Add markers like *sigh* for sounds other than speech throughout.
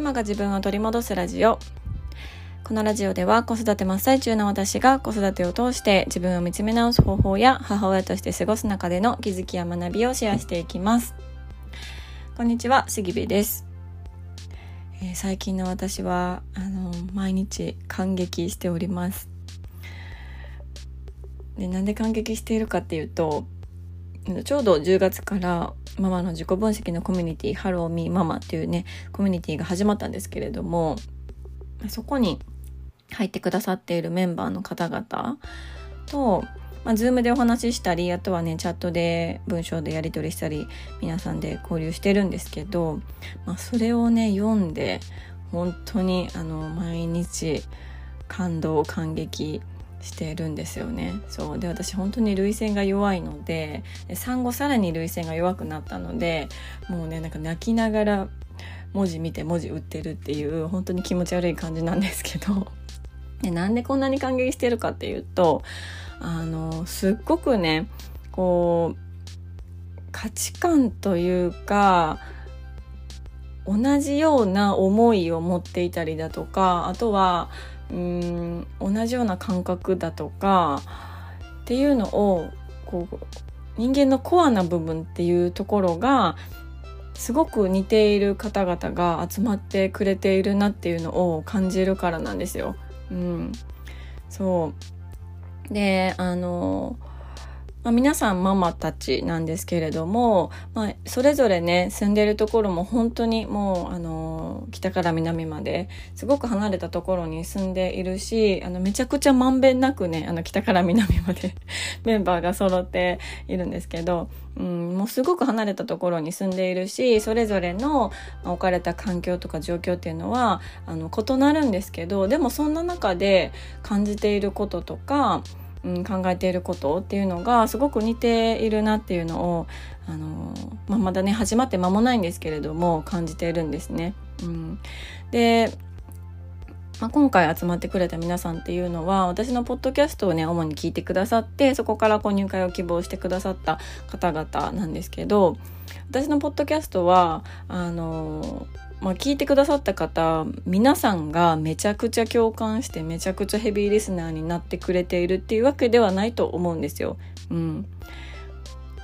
ママが自分を取り戻すラジオ。このラジオでは子育て真っ最中の私が子育てを通して自分を見つめ直す方法や母親として過ごす中での気づきや学びをシェアしていきます。こんにちは杉部です、えー最近の私はあの毎日感激しております。でなんで感激しているかっていうとちょうど10月からママの自己分析のコミュニティハローミーママっていうねコミュニティが始まったんですけれどもそこに入ってくださっているメンバーの方々と、まあ、ズームでお話ししたりあとはねチャットで文章でやり取りしたり皆さんで交流してるんですけど、まあ、それをね読んで本当にあの毎日感動感激してるんですよね。そう。で私本当に涙腺が弱いので産後さらに涙腺が弱くなったのでもうねなんか泣きながら文字見て文字打ってるっていう本当に気持ち悪い感じなんですけど。でなんでこんなに感激してるかっていうとあのすっごくねこう価値観というか同じような思いを持っていたりだとかあとはうん同じような感覚だとかっていうのをこう人間のコアな部分っていうところがすごく似ている方々が集まってくれているなっていうのを感じるからなんですよ。うん、そうであの、まあ、皆さんママたちなんですけれども、まあ、それぞれね住んでるところも本当にもうあの北から南まですごく離れたところに住んでいるしあのめちゃくちゃまんべんなくねあの北から南まで *laughs* メンバーが揃っているんですけど、うん、もうすごく離れたところに住んでいるしそれぞれの置かれた環境とか状況っていうのはあの異なるんですけどでもそんな中で感じていることとか、うん、考えていることっていうのがすごく似ているなっていうのをあの、まあ、まだね始まって間もないんですけれども感じているんですね。うん、でまあ、今回集まってくれた皆さんっていうのは私のポッドキャストをね主に聞いてくださってそこからこう入会を希望してくださった方々なんですけど私のポッドキャストはあのまあ、聞いてくださった方皆さんがめちゃくちゃ共感してめちゃくちゃヘビーリスナーになってくれているっていうわけではないと思うんですよ。うん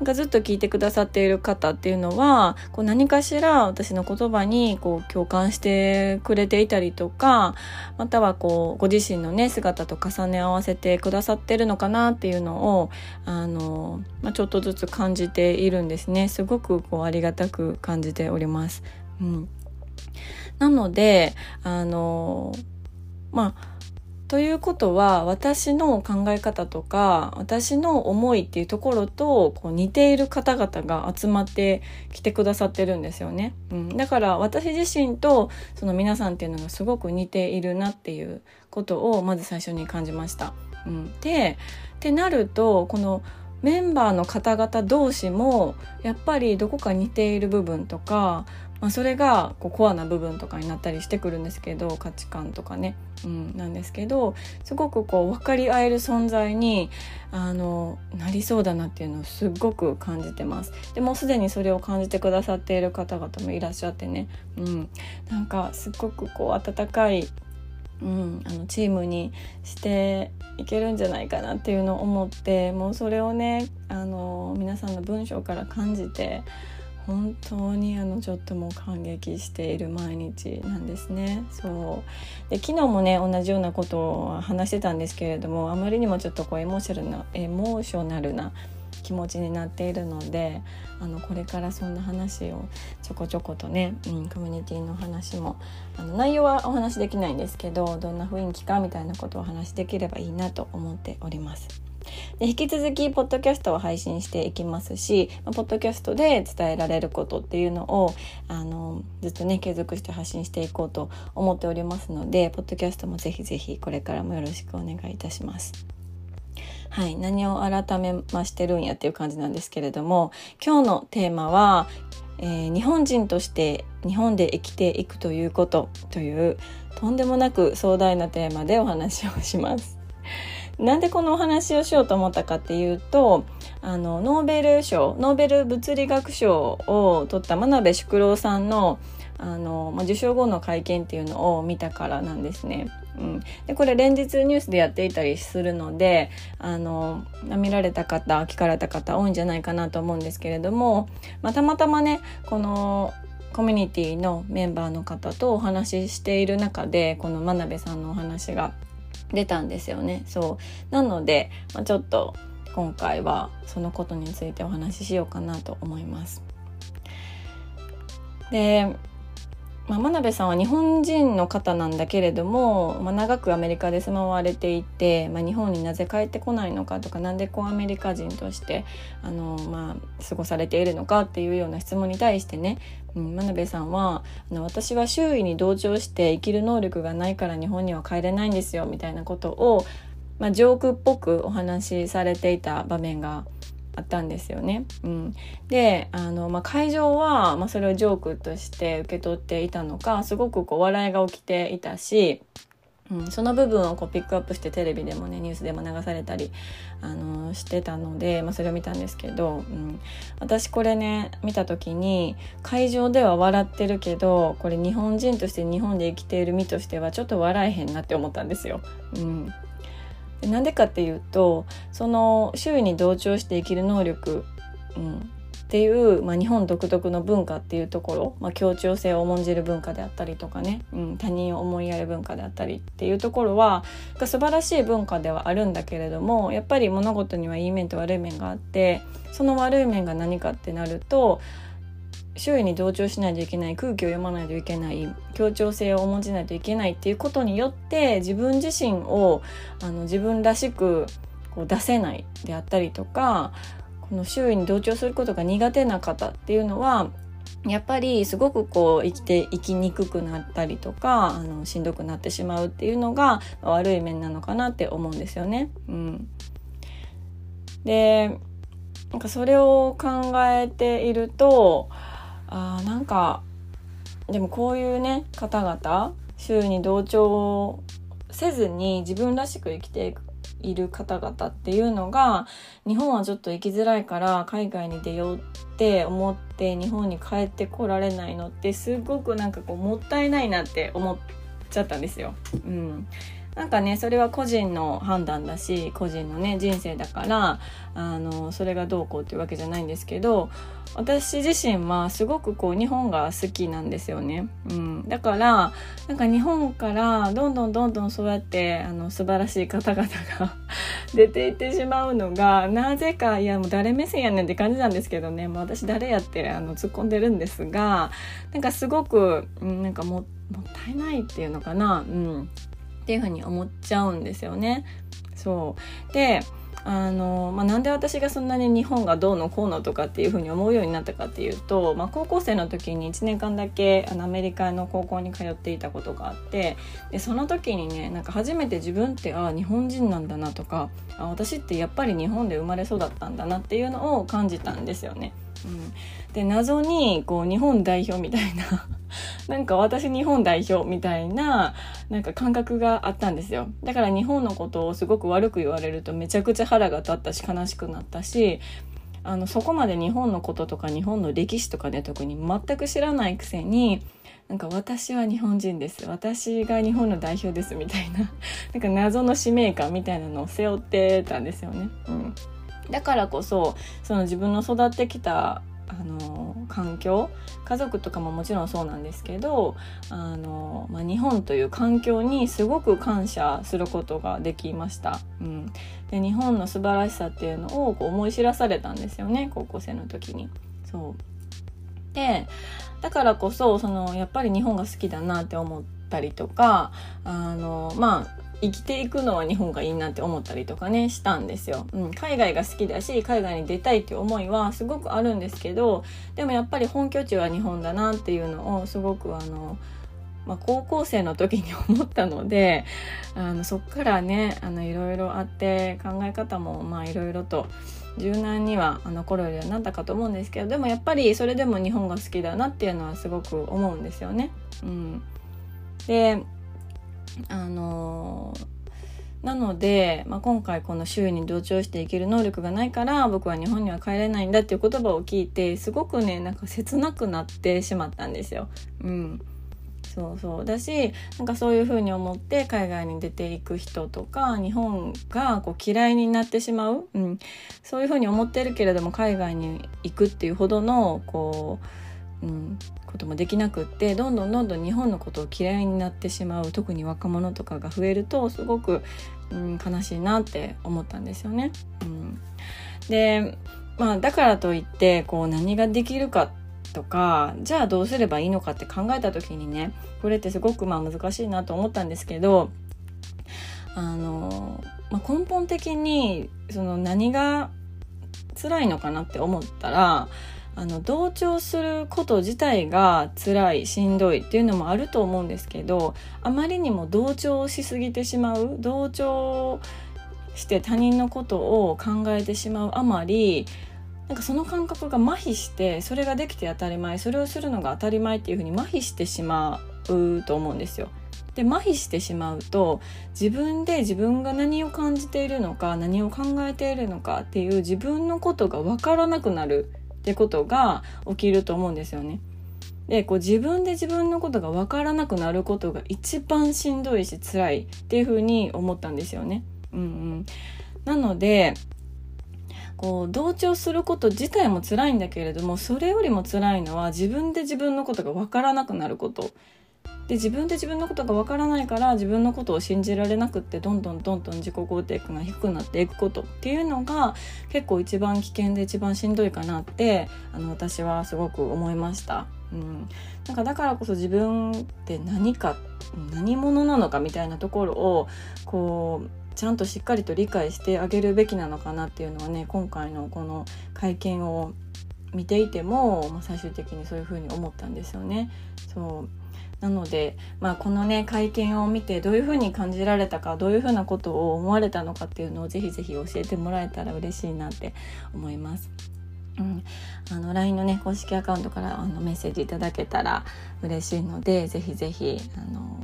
なんかずっと聞いてくださっている方っていうのはこう何かしら私の言葉にこう共感してくれていたりとかまたはこうご自身のね姿と重ね合わせてくださってるのかなっていうのをあの、まあ、ちょっとずつ感じているんですねすごくこうありがたく感じております。うん、なのであのまあということは私の考え方とか私の思いっていうところとこう似ている方々が集まってきてくださってるんですよね、うん、だから私自身とその皆さんっていうのがすごく似ているなっていうことをまず最初に感じました。うん、でってなるとこのメンバーの方々同士もやっぱりどこか似ている部分とかまあ、それがこうコアな部分とかになったりしてくるんですけど価値観とかね、うん、なんですけどすごくこう分かり合える存在にあのなりそうだなっていうのをすっごく感じてます。でもうすでにそれを感じてくださっている方々もいらっしゃってね、うん、なんかすっごくこう温かいうん、あのチームにしていけるんじゃないかなっていうのを思ってもうそれをねあの皆さんの文章から感じて本当にあのちょっともう感激している毎日なんですね。そうで昨日もね同じようなことを話してたんですけれどもあまりにもちょっとこうエモーショナルなエモーショナルな気持ちになっているのであのこれからそんな話をちょこちょことね、うん、コミュニティの話もあの内容はお話できないんですけどどんな雰囲気かみたいなことをお話しできればいいなと思っております。で引き続きポッドキャストを配信していきますし、まあ、ポッドキャストで伝えられることっていうのをあのずっとね継続して発信していこうと思っておりますのでポッドキャストもぜひぜひこれからもよろしくお願いいたします。はい、何を改めましてるんやっていう感じなんですけれども今日のテーマは、えー、日本人として日本で生きていくということというとんでもなく壮大なテーマでお話をします。なんでこのお話をしようと思ったかっていうとあのノーベル賞ノーベル物理学賞を取った真鍋淑郎さんのあの、ま、受賞後の会見っていうのを見たからなんですね。うん、でこれ連日ニュースでやっていたりするのであの見られた方聞かれた方多いんじゃないかなと思うんですけれども、まあ、たまたまねこのコミュニティのメンバーの方とお話ししている中でこの真鍋さんのお話が出たんですよね。そうなので、まあ、ちょっと今回はそのことについてお話ししようかなと思います。でまあ、真鍋さんは日本人の方なんだけれども、まあ、長くアメリカで住まわれていて、まあ、日本になぜ帰ってこないのかとか何でこうアメリカ人としてあの、まあ、過ごされているのかっていうような質問に対してね、うん、真鍋さんはあの私は周囲に同調して生きる能力がないから日本には帰れないんですよみたいなことを、まあ、ジョークっぽくお話しされていた場面があったんですよね。うん、であの、まあ、会場は、まあ、それをジョークとして受け取っていたのかすごくこう笑いが起きていたし、うん、その部分をこうピックアップしてテレビでもねニュースでも流されたりあのしてたので、まあ、それを見たんですけど、うん、私これね見た時に会場では笑ってるけどこれ日本人として日本で生きている身としてはちょっと笑えへんなって思ったんですよ。うんなんでかっていうとその周囲に同調して生きる能力、うん、っていう、まあ、日本独特の文化っていうところ、まあ、協調性を重んじる文化であったりとかね、うん、他人を思いやる文化であったりっていうところは素晴らしい文化ではあるんだけれどもやっぱり物事にはいい面と悪い面があってその悪い面が何かってなると周囲に同調しないといけない空気を読まないといけない協調性を重んじないといけないっていうことによって自分自身をあの自分らしくこう出せないであったりとかこの周囲に同調することが苦手な方っていうのはやっぱりすごくこう生きて生きにくくなったりとかあのしんどくなってしまうっていうのが悪い面なのかなって思うんですよね。うん、でなんかそれを考えているとあなんかでもこういうね方々周囲に同調せずに自分らしく生きている方々っていうのが日本はちょっと生きづらいから海外に出ようって思って日本に帰ってこられないのってすごくなんかこうもったいないなって思っちゃったんですよ。うん、なんかねそれは個人の判断だし個人のね人生だからあのそれがどうこうっていうわけじゃないんですけど私自身はすごくこう日本が好きなんですよね、うん、だからなんか日本からどんどんどんどんそうやってあの素晴らしい方々が *laughs* 出ていってしまうのがなぜかいやもう誰目線やねんって感じなんですけどね、まあ、私誰やってあの突っ込んでるんですがなんかすごく、うん、なんかももったいないっていうのかな、うん、っていうふうに思っちゃうんですよね。そうであの、まあ、なんで私がそんなに日本がどうのこうのとかっていうふうに思うようになったかっていうと、まあ、高校生の時に1年間だけあのアメリカの高校に通っていたことがあってでその時にねなんか初めて自分ってああ日本人なんだなとかあ私ってやっぱり日本で生まれ育ったんだなっていうのを感じたんですよね。うん、で謎にこう日本代表みたいな *laughs* なんか私日本代表みたいななんか感覚があったんですよ。だから日本のことをすごく悪く言われるとめちゃくちゃ腹が立ったし悲しくなったしあのそこまで日本のこととか日本の歴史とかね特に全く知らないくせになんか私は日本人です。私が日本の代表ですみたいな *laughs* なんか謎の使命感みたいなのを背負ってたんですよね。うん、だからこそその自分の育ってきたあの環境家族とかももちろんそうなんですけどあの、まあ、日本という環境にすごく感謝することができました。うん、で日本の素晴らしさっていうのをこう思い知らされたんですよね高校生の時に。そうでだからこそそのやっぱり日本が好きだなって思ったりとかあのまあ生きていくのは日本がいいなって思ったりとかねしたんですよ、うん、海外が好きだし海外に出たいっていう思いはすごくあるんですけどでもやっぱり本拠地は日本だなっていうのをすごくあの、まあ、高校生の時に思ったのであのそっからねあのいろいろあって考え方もまあいろいろと柔軟にはあの頃よりはなったかと思うんですけどでもやっぱりそれでも日本が好きだなっていうのはすごく思うんですよね。うん、であのなので、まあ、今回この周囲に同調していける能力がないから僕は日本には帰れないんだっていう言葉を聞いてすごくねなんか切なくなってしまったんですよ。うん、そうそう。だしなんかそういうふうに思って海外に出ていく人とか日本がこう嫌いになってしまう、うん、そういうふうに思ってるけれども海外に行くっていうほどのこう、うん、こともできなくってどんどんどんどん日本のことを嫌いになってしまう特に若者とかが増えるとすごく、うん、悲しいなって思ったんですよね。うん、でまあだからといってこう何ができるかとかじゃあどうすればいいのかって考えた時にねこれってすごくまあ難しいなと思ったんですけどあの、まあ、根本的にその何が辛いのかなって思ったらあの同調すること自体が辛いしんどいっていうのもあると思うんですけどあまりにも同調しすぎてしまう同調して他人のことを考えてしまうあまりなんかその感覚が麻痺してそれができて当たり前それをするのが当たり前っていうふうに麻痺してしまうと思うんですよ。で麻痺してしまうと自分で自分が何を感じているのか何を考えているのかっていう自分のことが分からなくなるってことが起きると思うんですよね。でこう自分で自分のことが分からなくなることが一番しんどいし辛いっていうふうに思ったんですよね。うんうん、なのでこう同調すること自体も辛いんだけれどもそれよりも辛いのは自分で自分のことが分からなくなることで自分で自分のことが分からないから自分のことを信じられなくってどんどんどんどん自己肯定感が低くなっていくことっていうのが結構一番危険で一番しんどいかなってあの私はすごく思いました。うん、なんかだからこそ自分って何か何者なのかみたいなところをこうちゃんとしっかりと理解してあげるべきなのかなっていうのはね今回のこの会見を見ていても、まあ、最終的にそういうふうに思ったんですよね。そうなので、まあ、このね会見を見てどういうふうに感じられたかどういうふうなことを思われたのかっていうのをぜひぜひ教えてもらえたら嬉しいなって思います。うん、あの LINE のね公式アカウントからあのメッセージいただけたら嬉しいのでぜひぜひあの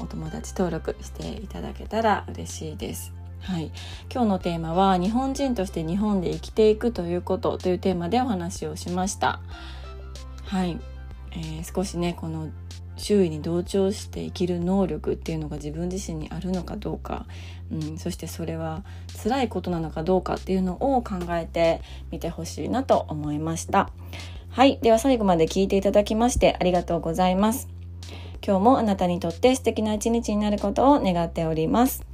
お友達登録していただけたら嬉しいです。はい、今日のテーマは日本人として日本で生きていくということというテーマでお話をしました。はい、えー、少しねこの周囲に同調して生きる能力っていうのが自分自身にあるのかどうか、うん、そしてそれは辛いことなのかどうかっていうのを考えてみてほしいなと思いました。はい。では最後まで聞いていただきましてありがとうございます。今日もあなたにとって素敵な一日になることを願っております。